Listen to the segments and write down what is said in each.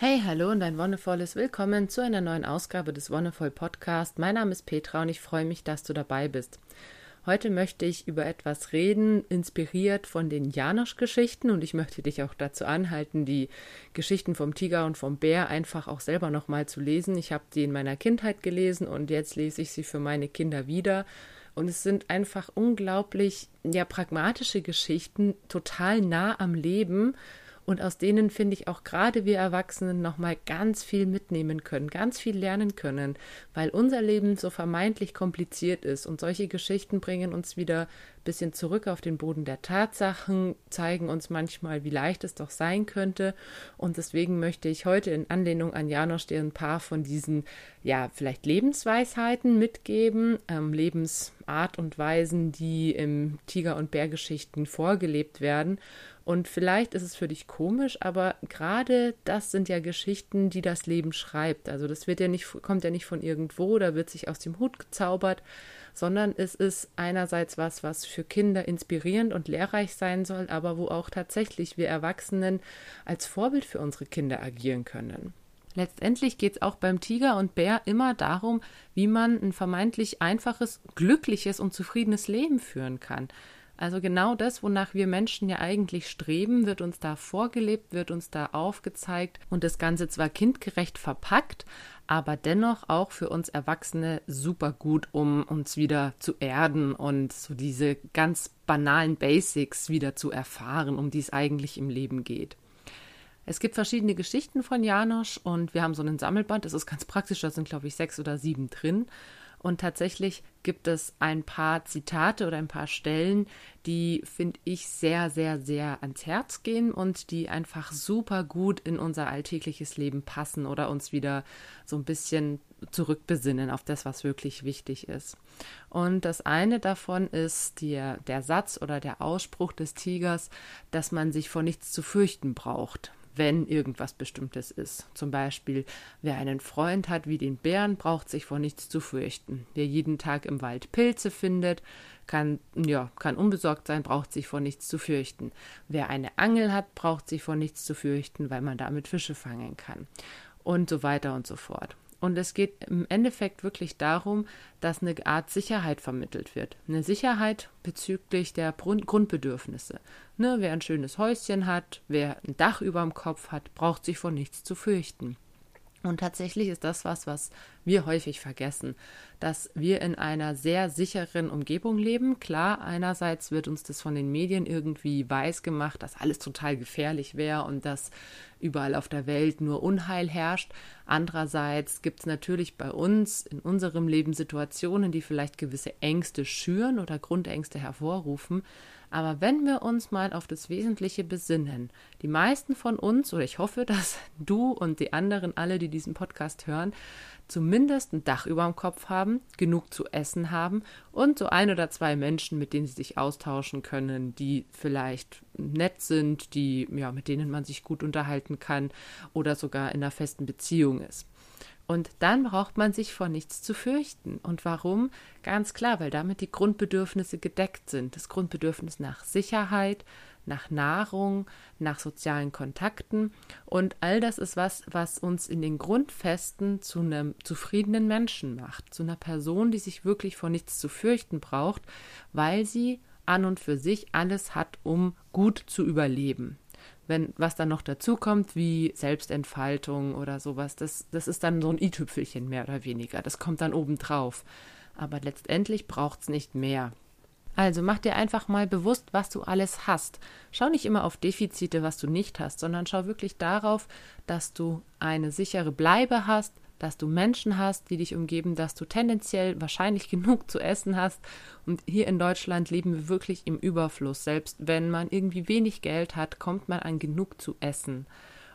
Hey, hallo und ein wundervolles Willkommen zu einer neuen Ausgabe des Wonderful Podcast. Mein Name ist Petra und ich freue mich, dass du dabei bist. Heute möchte ich über etwas reden, inspiriert von den Janosch-Geschichten und ich möchte dich auch dazu anhalten, die Geschichten vom Tiger und vom Bär einfach auch selber nochmal zu lesen. Ich habe die in meiner Kindheit gelesen und jetzt lese ich sie für meine Kinder wieder. Und es sind einfach unglaublich, ja, pragmatische Geschichten, total nah am Leben und aus denen finde ich auch gerade wir Erwachsenen nochmal ganz viel mitnehmen können, ganz viel lernen können, weil unser Leben so vermeintlich kompliziert ist. Und solche Geschichten bringen uns wieder ein bisschen zurück auf den Boden der Tatsachen, zeigen uns manchmal, wie leicht es doch sein könnte. Und deswegen möchte ich heute in Anlehnung an Janosch dir ein paar von diesen, ja, vielleicht Lebensweisheiten mitgeben, ähm, Lebensart und Weisen, die im Tiger- und Bärgeschichten vorgelebt werden und vielleicht ist es für dich komisch, aber gerade das sind ja Geschichten, die das Leben schreibt. Also das wird ja nicht, kommt ja nicht von irgendwo, da wird sich aus dem Hut gezaubert, sondern es ist einerseits was, was für Kinder inspirierend und lehrreich sein soll, aber wo auch tatsächlich wir Erwachsenen als Vorbild für unsere Kinder agieren können. Letztendlich geht es auch beim Tiger und Bär immer darum, wie man ein vermeintlich einfaches, glückliches und zufriedenes Leben führen kann. Also genau das, wonach wir Menschen ja eigentlich streben, wird uns da vorgelebt, wird uns da aufgezeigt und das Ganze zwar kindgerecht verpackt, aber dennoch auch für uns Erwachsene super gut, um uns wieder zu erden und so diese ganz banalen Basics wieder zu erfahren, um die es eigentlich im Leben geht. Es gibt verschiedene Geschichten von Janosch und wir haben so einen Sammelband, das ist ganz praktisch, da sind glaube ich sechs oder sieben drin. Und tatsächlich gibt es ein paar Zitate oder ein paar Stellen, die, finde ich, sehr, sehr, sehr ans Herz gehen und die einfach super gut in unser alltägliches Leben passen oder uns wieder so ein bisschen zurückbesinnen auf das, was wirklich wichtig ist. Und das eine davon ist der, der Satz oder der Ausspruch des Tigers, dass man sich vor nichts zu fürchten braucht wenn irgendwas Bestimmtes ist. Zum Beispiel, wer einen Freund hat wie den Bären, braucht sich vor nichts zu fürchten. Wer jeden Tag im Wald Pilze findet, kann, ja, kann unbesorgt sein, braucht sich vor nichts zu fürchten. Wer eine Angel hat, braucht sich vor nichts zu fürchten, weil man damit Fische fangen kann. Und so weiter und so fort. Und es geht im Endeffekt wirklich darum, dass eine Art Sicherheit vermittelt wird. Eine Sicherheit bezüglich der Grundbedürfnisse. Ne, wer ein schönes Häuschen hat, wer ein Dach über dem Kopf hat, braucht sich vor nichts zu fürchten. Und tatsächlich ist das was, was wir häufig vergessen, dass wir in einer sehr sicheren Umgebung leben. Klar, einerseits wird uns das von den Medien irgendwie weiß gemacht, dass alles total gefährlich wäre und dass überall auf der Welt nur Unheil herrscht. Andererseits gibt es natürlich bei uns in unserem Leben Situationen, die vielleicht gewisse Ängste schüren oder Grundängste hervorrufen. Aber wenn wir uns mal auf das Wesentliche besinnen, die meisten von uns, oder ich hoffe, dass du und die anderen alle, die diesen Podcast hören, zumindest ein Dach über dem Kopf haben, genug zu essen haben und so ein oder zwei Menschen, mit denen sie sich austauschen können, die vielleicht nett sind, die ja, mit denen man sich gut unterhalten kann oder sogar in einer festen Beziehung ist. Und dann braucht man sich vor nichts zu fürchten. Und warum? Ganz klar, weil damit die Grundbedürfnisse gedeckt sind. Das Grundbedürfnis nach Sicherheit, nach Nahrung, nach sozialen Kontakten. Und all das ist was, was uns in den Grundfesten zu einem zufriedenen Menschen macht. Zu einer Person, die sich wirklich vor nichts zu fürchten braucht, weil sie an und für sich alles hat, um gut zu überleben wenn was dann noch dazu kommt, wie Selbstentfaltung oder sowas, das, das ist dann so ein i-Tüpfelchen mehr oder weniger. Das kommt dann obendrauf. Aber letztendlich braucht es nicht mehr. Also mach dir einfach mal bewusst, was du alles hast. Schau nicht immer auf Defizite, was du nicht hast, sondern schau wirklich darauf, dass du eine sichere Bleibe hast, dass du Menschen hast, die dich umgeben, dass du tendenziell wahrscheinlich genug zu essen hast. Und hier in Deutschland leben wir wirklich im Überfluss. Selbst wenn man irgendwie wenig Geld hat, kommt man an genug zu essen.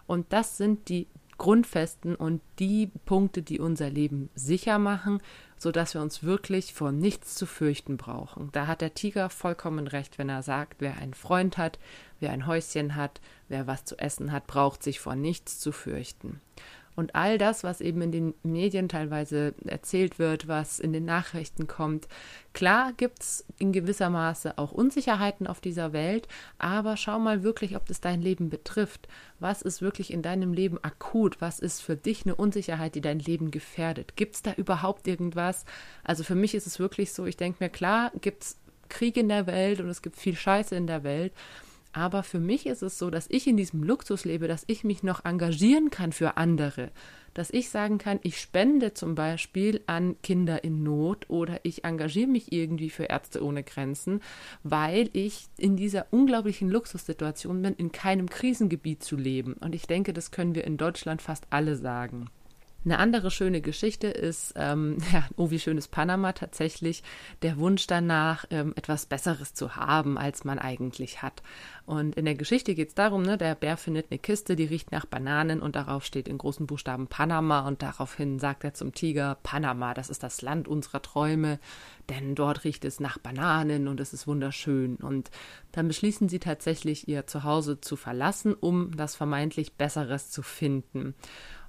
Und das sind die Grundfesten und die Punkte, die unser Leben sicher machen, sodass wir uns wirklich vor nichts zu fürchten brauchen. Da hat der Tiger vollkommen recht, wenn er sagt, wer einen Freund hat, wer ein Häuschen hat, wer was zu essen hat, braucht sich vor nichts zu fürchten. Und all das, was eben in den Medien teilweise erzählt wird, was in den Nachrichten kommt, klar gibt es in gewisser Maße auch Unsicherheiten auf dieser Welt, aber schau mal wirklich, ob das dein Leben betrifft. Was ist wirklich in deinem Leben akut? Was ist für dich eine Unsicherheit, die dein Leben gefährdet? Gibt es da überhaupt irgendwas? Also für mich ist es wirklich so, ich denke mir, klar, gibt es Krieg in der Welt und es gibt viel Scheiße in der Welt. Aber für mich ist es so, dass ich in diesem Luxus lebe, dass ich mich noch engagieren kann für andere. Dass ich sagen kann, ich spende zum Beispiel an Kinder in Not oder ich engagiere mich irgendwie für Ärzte ohne Grenzen, weil ich in dieser unglaublichen Luxussituation bin, in keinem Krisengebiet zu leben. Und ich denke, das können wir in Deutschland fast alle sagen. Eine andere schöne Geschichte ist, ähm, ja, oh, wie schön ist Panama tatsächlich, der Wunsch danach, ähm, etwas Besseres zu haben, als man eigentlich hat. Und in der Geschichte geht es darum, ne, der Bär findet eine Kiste, die riecht nach Bananen und darauf steht in großen Buchstaben Panama und daraufhin sagt er zum Tiger, Panama, das ist das Land unserer Träume, denn dort riecht es nach Bananen und es ist wunderschön. Und dann beschließen sie tatsächlich, ihr Zuhause zu verlassen, um das vermeintlich Besseres zu finden.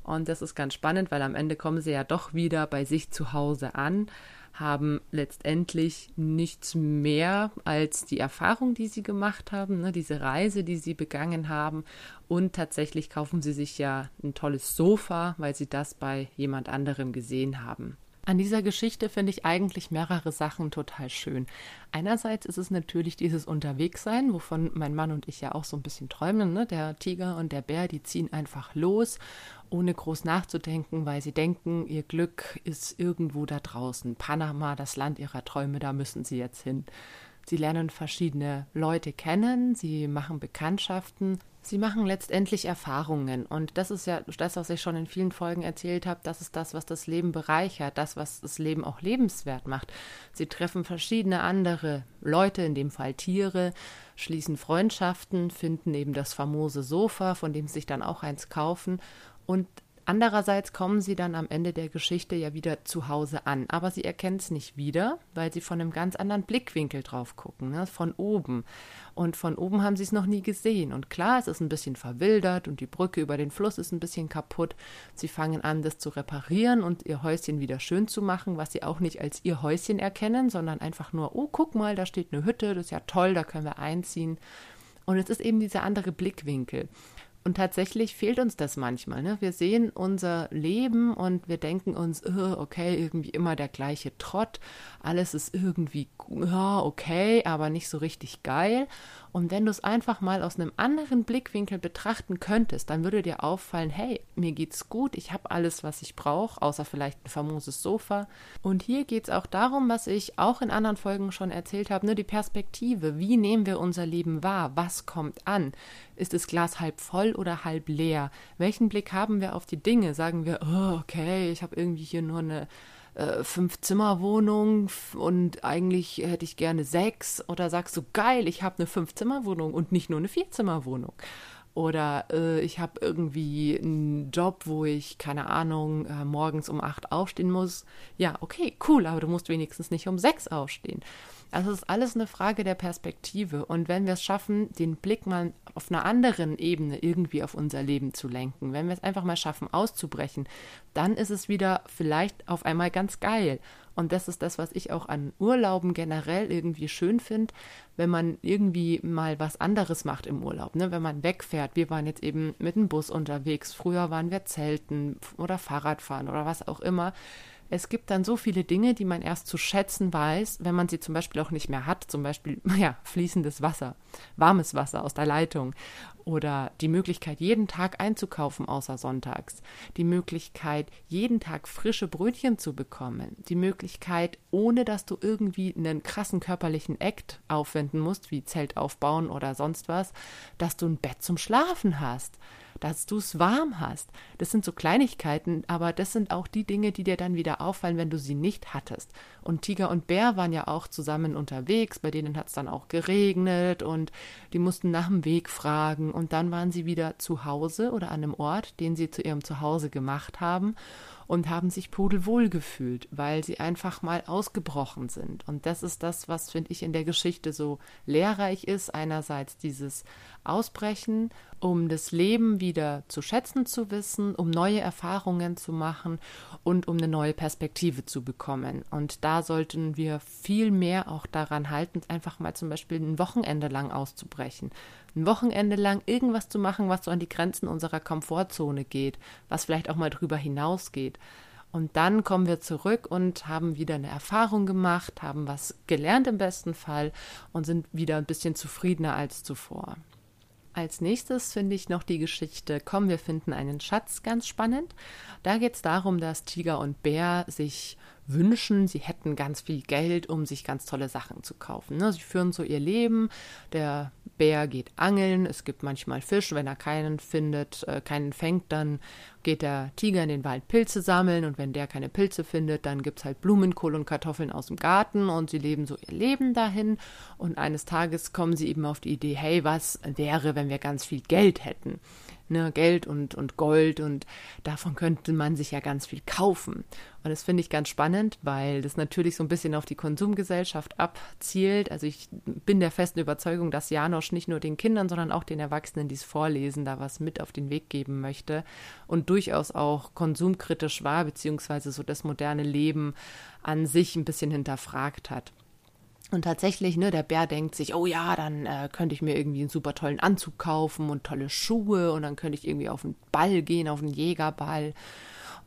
Und das ist ganz spannend, weil am Ende kommen sie ja doch wieder bei sich zu Hause an, haben letztendlich nichts mehr als die Erfahrung, die sie gemacht haben, ne, diese Reise, die sie begangen haben. Und tatsächlich kaufen sie sich ja ein tolles Sofa, weil sie das bei jemand anderem gesehen haben. An dieser Geschichte finde ich eigentlich mehrere Sachen total schön. Einerseits ist es natürlich dieses Unterwegssein, wovon mein Mann und ich ja auch so ein bisschen träumen. Ne? Der Tiger und der Bär, die ziehen einfach los, ohne groß nachzudenken, weil sie denken, ihr Glück ist irgendwo da draußen. Panama, das Land ihrer Träume, da müssen sie jetzt hin. Sie lernen verschiedene Leute kennen, sie machen Bekanntschaften, Sie machen letztendlich Erfahrungen. Und das ist ja das, was ich schon in vielen Folgen erzählt habe, das ist das, was das Leben bereichert, das, was das Leben auch lebenswert macht. Sie treffen verschiedene andere Leute, in dem Fall Tiere, schließen Freundschaften, finden eben das famose Sofa, von dem sie sich dann auch eins kaufen. Und Andererseits kommen sie dann am Ende der Geschichte ja wieder zu Hause an, aber sie erkennen es nicht wieder, weil sie von einem ganz anderen Blickwinkel drauf gucken, ne? von oben. Und von oben haben sie es noch nie gesehen. Und klar, es ist ein bisschen verwildert und die Brücke über den Fluss ist ein bisschen kaputt. Sie fangen an, das zu reparieren und ihr Häuschen wieder schön zu machen, was sie auch nicht als ihr Häuschen erkennen, sondern einfach nur, oh, guck mal, da steht eine Hütte, das ist ja toll, da können wir einziehen. Und es ist eben dieser andere Blickwinkel. Und tatsächlich fehlt uns das manchmal. Ne? Wir sehen unser Leben und wir denken uns, oh, okay, irgendwie immer der gleiche Trott. Alles ist irgendwie, ja, okay, aber nicht so richtig geil. Und wenn du es einfach mal aus einem anderen Blickwinkel betrachten könntest, dann würde dir auffallen, hey, mir geht's gut, ich habe alles, was ich brauche, außer vielleicht ein famoses Sofa. Und hier geht es auch darum, was ich auch in anderen Folgen schon erzählt habe, ne, die Perspektive. Wie nehmen wir unser Leben wahr? Was kommt an? Ist das Glas halb voll oder halb leer? Welchen Blick haben wir auf die Dinge? Sagen wir, oh, okay, ich habe irgendwie hier nur eine äh, Fünf-Zimmer-Wohnung und eigentlich hätte ich gerne sechs. Oder sagst du, geil, ich habe eine Fünf-Zimmer-Wohnung und nicht nur eine Vier-Zimmer-Wohnung. Oder äh, ich habe irgendwie einen Job, wo ich, keine Ahnung, äh, morgens um acht aufstehen muss. Ja, okay, cool, aber du musst wenigstens nicht um sechs aufstehen. Also es ist alles eine Frage der Perspektive. Und wenn wir es schaffen, den Blick mal auf einer anderen Ebene irgendwie auf unser Leben zu lenken, wenn wir es einfach mal schaffen, auszubrechen, dann ist es wieder vielleicht auf einmal ganz geil. Und das ist das, was ich auch an Urlauben generell irgendwie schön finde, wenn man irgendwie mal was anderes macht im Urlaub. Ne? Wenn man wegfährt. Wir waren jetzt eben mit dem Bus unterwegs. Früher waren wir Zelten oder Fahrradfahren oder was auch immer es gibt dann so viele Dinge, die man erst zu schätzen weiß, wenn man sie zum Beispiel auch nicht mehr hat. Zum Beispiel, ja, fließendes Wasser, warmes Wasser aus der Leitung oder die Möglichkeit, jeden Tag einzukaufen außer sonntags, die Möglichkeit, jeden Tag frische Brötchen zu bekommen, die Möglichkeit, ohne dass du irgendwie einen krassen körperlichen Act aufwenden musst, wie Zelt aufbauen oder sonst was, dass du ein Bett zum Schlafen hast dass du es warm hast. Das sind so Kleinigkeiten, aber das sind auch die Dinge, die dir dann wieder auffallen, wenn du sie nicht hattest. Und Tiger und Bär waren ja auch zusammen unterwegs, bei denen hat es dann auch geregnet und die mussten nach dem Weg fragen und dann waren sie wieder zu Hause oder an einem Ort, den sie zu ihrem Zuhause gemacht haben. Und haben sich pudelwohl gefühlt, weil sie einfach mal ausgebrochen sind. Und das ist das, was, finde ich, in der Geschichte so lehrreich ist. Einerseits dieses Ausbrechen, um das Leben wieder zu schätzen zu wissen, um neue Erfahrungen zu machen und um eine neue Perspektive zu bekommen. Und da sollten wir viel mehr auch daran halten, einfach mal zum Beispiel ein Wochenende lang auszubrechen. Ein Wochenende lang irgendwas zu machen, was so an die Grenzen unserer Komfortzone geht, was vielleicht auch mal drüber hinausgeht. Und dann kommen wir zurück und haben wieder eine Erfahrung gemacht, haben was gelernt im besten Fall und sind wieder ein bisschen zufriedener als zuvor. Als nächstes finde ich noch die Geschichte Komm, wir finden einen Schatz ganz spannend. Da geht es darum, dass Tiger und Bär sich wünschen, sie hätten ganz viel Geld, um sich ganz tolle Sachen zu kaufen. Ne? Sie führen so ihr Leben. Der Bär geht angeln, es gibt manchmal Fisch, wenn er keinen findet, äh, keinen fängt, dann geht der Tiger in den Wald Pilze sammeln und wenn der keine Pilze findet, dann gibt es halt Blumenkohl und Kartoffeln aus dem Garten und sie leben so ihr Leben dahin und eines Tages kommen sie eben auf die Idee, hey, was wäre, wenn wir ganz viel Geld hätten? Ne, Geld und, und Gold und davon könnte man sich ja ganz viel kaufen. Und das finde ich ganz spannend, weil das natürlich so ein bisschen auf die Konsumgesellschaft abzielt. Also ich bin der festen Überzeugung, dass Janosch nicht nur den Kindern, sondern auch den Erwachsenen, die es vorlesen, da was mit auf den Weg geben möchte und durchaus auch konsumkritisch war, beziehungsweise so das moderne Leben an sich ein bisschen hinterfragt hat. Und tatsächlich, ne, der Bär denkt sich, oh ja, dann äh, könnte ich mir irgendwie einen super tollen Anzug kaufen und tolle Schuhe und dann könnte ich irgendwie auf einen Ball gehen, auf einen Jägerball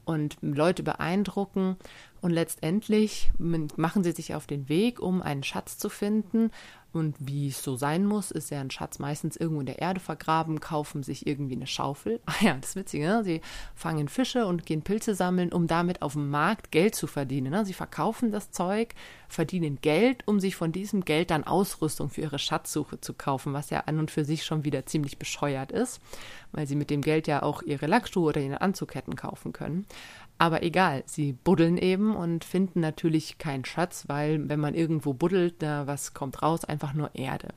und Leute beeindrucken. Und letztendlich machen sie sich auf den Weg, um einen Schatz zu finden und wie es so sein muss, ist ja ein Schatz meistens irgendwo in der Erde vergraben, kaufen sich irgendwie eine Schaufel. Ah ja, das ist witzig, ne? Sie fangen Fische und gehen Pilze sammeln, um damit auf dem Markt Geld zu verdienen. Ne? Sie verkaufen das Zeug, verdienen Geld, um sich von diesem Geld dann Ausrüstung für ihre Schatzsuche zu kaufen, was ja an und für sich schon wieder ziemlich bescheuert ist, weil sie mit dem Geld ja auch ihre Lackschuhe oder ihren Anzug hätten kaufen können. Aber egal, sie buddeln eben und finden natürlich keinen Schatz, weil wenn man irgendwo buddelt, da was kommt raus, einfach nur Erde.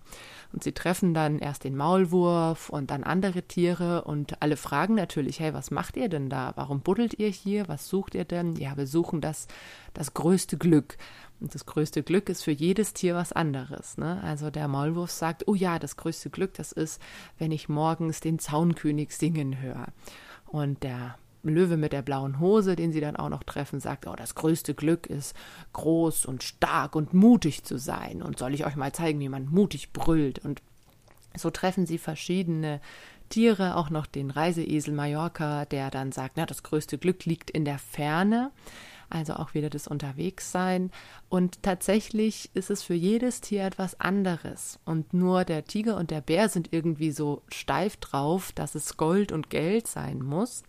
Und sie treffen dann erst den Maulwurf und dann andere Tiere und alle fragen natürlich, hey, was macht ihr denn da? Warum buddelt ihr hier? Was sucht ihr denn? Ja, wir suchen das, das größte Glück. Und das größte Glück ist für jedes Tier was anderes. Ne? Also der Maulwurf sagt, oh ja, das größte Glück, das ist, wenn ich morgens den Zaunkönig singen höre. Und der Löwe mit der blauen Hose, den sie dann auch noch treffen, sagt, oh, das größte Glück ist, groß und stark und mutig zu sein. Und soll ich euch mal zeigen, wie man mutig brüllt. Und so treffen sie verschiedene Tiere, auch noch den Reiseesel Mallorca, der dann sagt, na, das größte Glück liegt in der Ferne also auch wieder das Unterwegssein. Und tatsächlich ist es für jedes Tier etwas anderes. Und nur der Tiger und der Bär sind irgendwie so steif drauf, dass es Gold und Geld sein muss.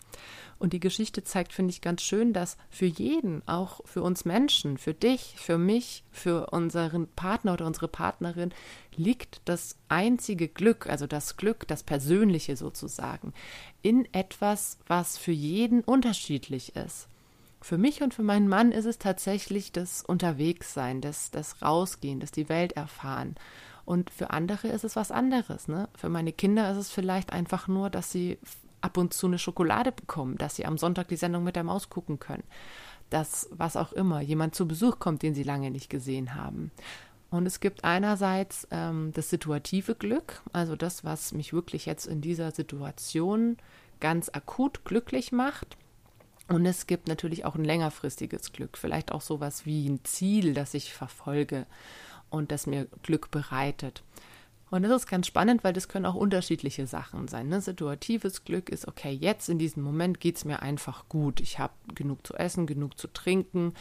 Und die Geschichte zeigt, finde ich, ganz schön, dass für jeden, auch für uns Menschen, für dich, für mich, für unseren Partner oder unsere Partnerin, liegt das einzige Glück, also das Glück, das Persönliche sozusagen, in etwas, was für jeden unterschiedlich ist. Für mich und für meinen Mann ist es tatsächlich das Unterwegssein, das, das Rausgehen, das die Welt erfahren. Und für andere ist es was anderes. Ne? Für meine Kinder ist es vielleicht einfach nur, dass sie ab und zu eine Schokolade bekommen, dass sie am Sonntag die Sendung mit der Maus gucken können. Dass, was auch immer, jemand zu Besuch kommt, den sie lange nicht gesehen haben. Und es gibt einerseits ähm, das situative Glück, also das, was mich wirklich jetzt in dieser Situation ganz akut glücklich macht. Und es gibt natürlich auch ein längerfristiges Glück, vielleicht auch sowas wie ein Ziel, das ich verfolge und das mir Glück bereitet. Und das ist ganz spannend, weil das können auch unterschiedliche Sachen sein. Ne? Situatives Glück ist, okay, jetzt in diesem Moment geht es mir einfach gut. Ich habe genug zu essen, genug zu trinken.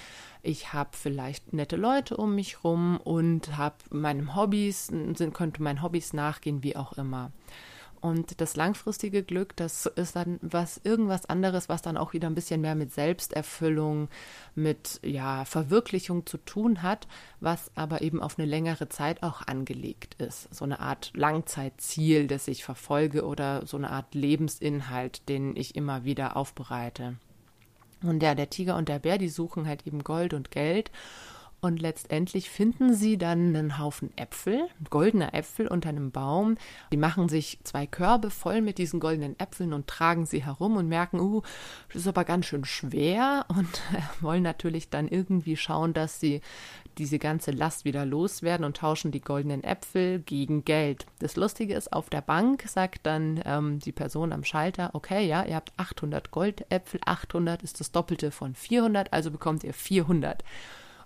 Ich habe vielleicht nette Leute um mich rum und habe meinem Hobbys, könnte meinen Hobbys nachgehen, wie auch immer. Und das langfristige Glück, das ist dann was irgendwas anderes, was dann auch wieder ein bisschen mehr mit Selbsterfüllung, mit ja, Verwirklichung zu tun hat, was aber eben auf eine längere Zeit auch angelegt ist. So eine Art Langzeitziel, das ich verfolge oder so eine Art Lebensinhalt, den ich immer wieder aufbereite. Und ja, der Tiger und der Bär, die suchen halt eben Gold und Geld Und letztendlich finden sie dann einen Haufen Äpfel, goldene Äpfel unter einem Baum. Die machen sich zwei Körbe voll mit diesen goldenen Äpfeln und tragen sie herum und merken, uh, das ist aber ganz schön schwer und wollen natürlich dann irgendwie schauen, dass sie diese ganze Last wieder loswerden und tauschen die goldenen Äpfel gegen Geld. Das Lustige ist, auf der Bank sagt dann ähm, die Person am Schalter, okay, ja, ihr habt 800 Goldäpfel, 800 ist das Doppelte von 400, also bekommt ihr 400.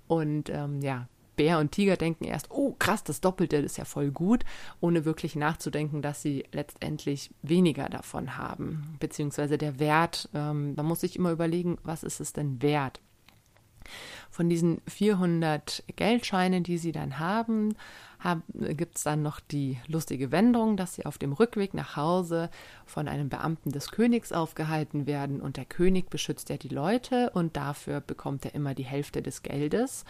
Und ähm, ja, Bär und Tiger denken erst, oh krass, das Doppelte ist ja voll gut, ohne wirklich nachzudenken, dass sie letztendlich weniger davon haben. Beziehungsweise der Wert, ähm, man muss sich immer überlegen, was ist es denn wert? Von diesen 400 Geldscheinen, die sie dann haben, gibt es dann noch die lustige Wendung, dass sie auf dem Rückweg nach Hause von einem Beamten des Königs aufgehalten werden und der König beschützt ja die Leute und dafür bekommt er immer die Hälfte des Geldes.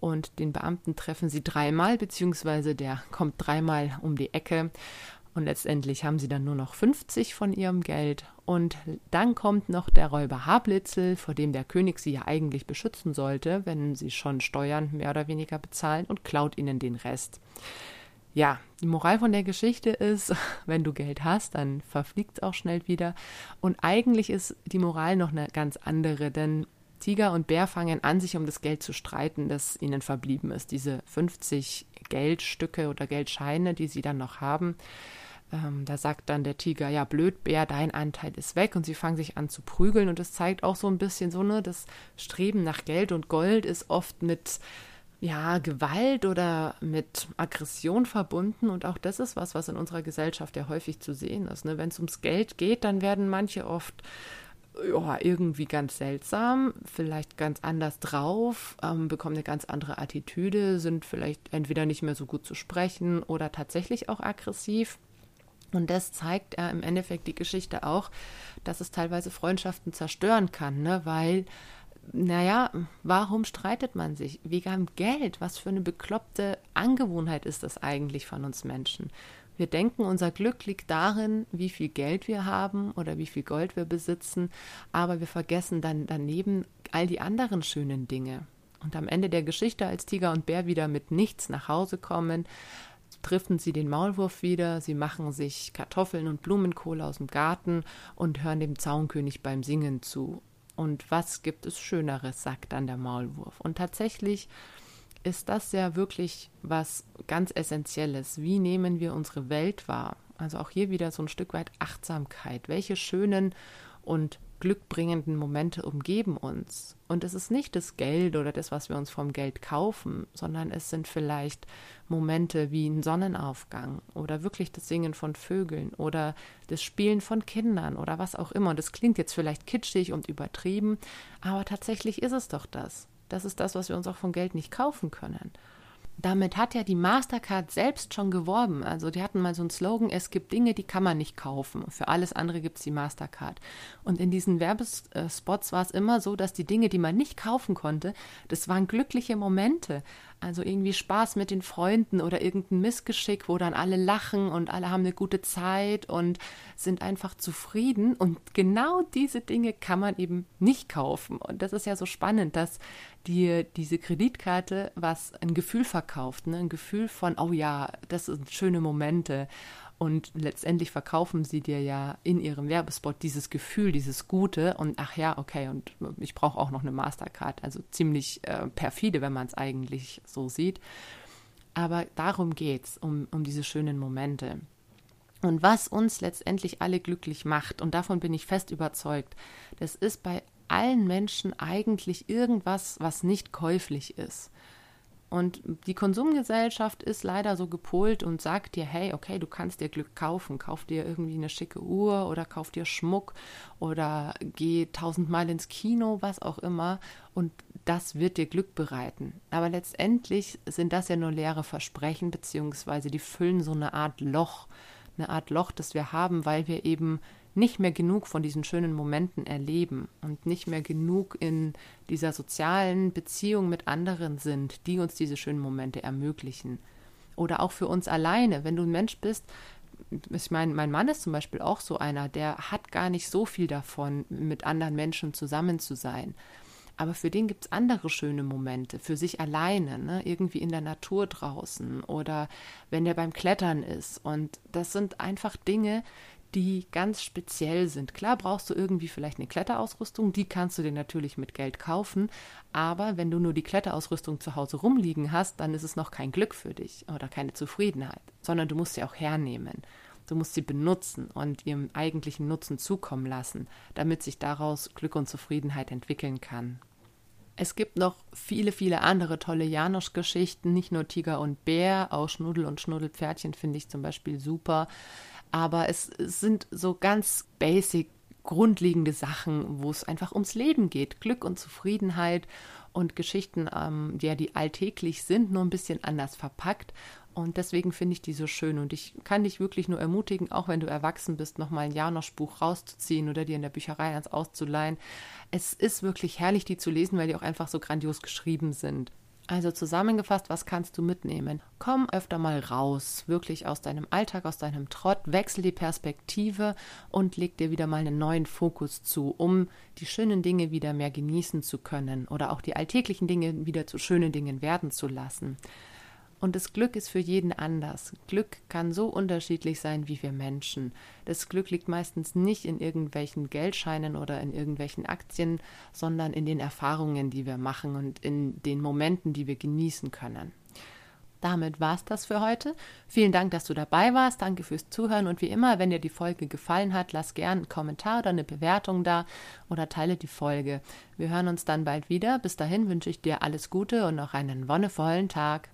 Und den Beamten treffen sie dreimal, beziehungsweise der kommt dreimal um die Ecke und letztendlich haben sie dann nur noch 50 von ihrem Geld. Und dann kommt noch der Räuber Hablitzel, vor dem der König sie ja eigentlich beschützen sollte, wenn sie schon Steuern mehr oder weniger bezahlen, und klaut ihnen den Rest. Ja, die Moral von der Geschichte ist, wenn du Geld hast, dann verfliegt es auch schnell wieder. Und eigentlich ist die Moral noch eine ganz andere, denn Tiger und Bär fangen an, sich um das Geld zu streiten, das ihnen verblieben ist. Diese 50 Geldstücke oder Geldscheine, die sie dann noch haben. Ähm, da sagt dann der Tiger, ja, blöd, Bär, dein Anteil ist weg. Und sie fangen sich an zu prügeln. Und das zeigt auch so ein bisschen so, ne, das Streben nach Geld und Gold ist oft mit, ja, Gewalt oder mit Aggression verbunden. Und auch das ist was, was in unserer Gesellschaft ja häufig zu sehen ist, ne, wenn es ums Geld geht, dann werden manche oft ja, irgendwie ganz seltsam, vielleicht ganz anders drauf, ähm, bekommen eine ganz andere Attitüde, sind vielleicht entweder nicht mehr so gut zu sprechen oder tatsächlich auch aggressiv. Und das zeigt äh, im Endeffekt die Geschichte auch, dass es teilweise Freundschaften zerstören kann, ne? weil, naja, warum streitet man sich? Wegen Geld. Was für eine bekloppte Angewohnheit ist das eigentlich von uns Menschen? Wir denken, unser Glück liegt darin, wie viel Geld wir haben oder wie viel Gold wir besitzen, aber wir vergessen dann daneben all die anderen schönen Dinge. Und am Ende der Geschichte, als Tiger und Bär wieder mit nichts nach Hause kommen, treffen sie den Maulwurf wieder, sie machen sich Kartoffeln und Blumenkohl aus dem Garten und hören dem Zaunkönig beim Singen zu. Und was gibt es Schöneres, sagt dann der Maulwurf. Und tatsächlich ist das ja wirklich was ganz Essentielles. Wie nehmen wir unsere Welt wahr? Also auch hier wieder so ein Stück weit Achtsamkeit. Welche schönen und glückbringenden Momente umgeben uns. Und es ist nicht das Geld oder das, was wir uns vom Geld kaufen, sondern es sind vielleicht Momente wie ein Sonnenaufgang oder wirklich das Singen von Vögeln oder das Spielen von Kindern oder was auch immer. Und das klingt jetzt vielleicht kitschig und übertrieben, aber tatsächlich ist es doch das. Das ist das, was wir uns auch vom Geld nicht kaufen können damit hat ja die Mastercard selbst schon geworben. Also die hatten mal so einen Slogan, es gibt Dinge, die kann man nicht kaufen. Für alles andere gibt es die Mastercard. Und in diesen Werbespots war es immer so, dass die Dinge, die man nicht kaufen konnte, das waren glückliche Momente. Also irgendwie Spaß mit den Freunden oder irgendein Missgeschick, wo dann alle lachen und alle haben eine gute Zeit und sind einfach zufrieden. Und genau diese Dinge kann man eben nicht kaufen. Und das ist ja so spannend, dass dir diese Kreditkarte was ein Gefühl verkauft, ne? ein Gefühl von, oh ja, das sind schöne Momente. Und letztendlich verkaufen sie dir ja in ihrem Werbespot dieses Gefühl, dieses Gute und ach ja, okay, und ich brauche auch noch eine Mastercard. Also ziemlich äh, perfide, wenn man es eigentlich so sieht. Aber darum geht's, um, um diese schönen Momente. Und was uns letztendlich alle glücklich macht, und davon bin ich fest überzeugt, das ist bei allen Menschen eigentlich irgendwas, was nicht käuflich ist. Und die Konsumgesellschaft ist leider so gepolt und sagt dir, hey, okay, du kannst dir Glück kaufen. Kauf dir irgendwie eine schicke Uhr oder kauf dir Schmuck oder geh tausendmal ins Kino, was auch immer. Und das wird dir Glück bereiten. Aber letztendlich sind das ja nur leere Versprechen, beziehungsweise die füllen so eine Art Loch. Eine Art Loch, das wir haben, weil wir eben nicht mehr genug von diesen schönen Momenten erleben und nicht mehr genug in dieser sozialen Beziehung mit anderen sind, die uns diese schönen Momente ermöglichen. Oder auch für uns alleine, wenn du ein Mensch bist, ich meine, mein Mann ist zum Beispiel auch so einer, der hat gar nicht so viel davon, mit anderen Menschen zusammen zu sein. aber für den gibt es andere schöne Momente, für sich alleine, ne? irgendwie in der Natur draußen oder wenn der beim Klettern ist. Und das sind einfach Dinge, die ganz speziell sind. Klar brauchst du irgendwie vielleicht eine Kletterausrüstung, die kannst du dir natürlich mit Geld kaufen, aber wenn du nur die Kletterausrüstung zu Hause rumliegen hast, dann ist es noch kein Glück für dich oder keine Zufriedenheit, sondern du musst sie auch hernehmen. Du musst sie benutzen und ihrem eigentlichen Nutzen zukommen lassen, damit sich daraus Glück und Zufriedenheit entwickeln kann. Es gibt noch viele, viele andere tolle Janosch-Geschichten, nicht nur Tiger und Bär, auch Schnuddel und Schnuddelpferdchen finde ich zum Beispiel super. Aber es, sind so ganz basic, grundlegende Sachen, wo es einfach ums Leben geht. Glück und Zufriedenheit und Geschichten, ähm, ja, die alltäglich sind, nur ein bisschen anders verpackt. Und deswegen finde ich die so schön. Und ich kann dich wirklich nur ermutigen, auch wenn du erwachsen bist, nochmal ein Janosch-Buch rauszuziehen oder dir in der Bücherei eins auszuleihen. Es ist wirklich herrlich, die zu lesen, weil die auch einfach so grandios geschrieben sind. Also zusammengefasst, was kannst du mitnehmen? Komm öfter mal raus, wirklich aus deinem Alltag, aus deinem Trott, wechsel die Perspektive und leg dir wieder mal einen neuen Fokus zu, um die schönen Dinge wieder mehr genießen zu können oder auch die alltäglichen Dinge wieder zu schönen Dingen werden zu lassen. Und das Glück ist für jeden anders. Glück kann so unterschiedlich sein wie wir Menschen. Das Glück liegt meistens nicht in irgendwelchen Geldscheinen oder in irgendwelchen Aktien, sondern in den Erfahrungen, die wir machen und in den Momenten, die wir genießen können. Damit war es das für heute. Vielen Dank, dass du dabei warst. Danke fürs Zuhören. Und wie immer, wenn dir die Folge gefallen hat, lass gerne einen Kommentar oder eine Bewertung da oder teile die Folge. Wir hören uns dann bald wieder. Bis dahin wünsche ich dir alles Gute und noch einen wonnevollen Tag.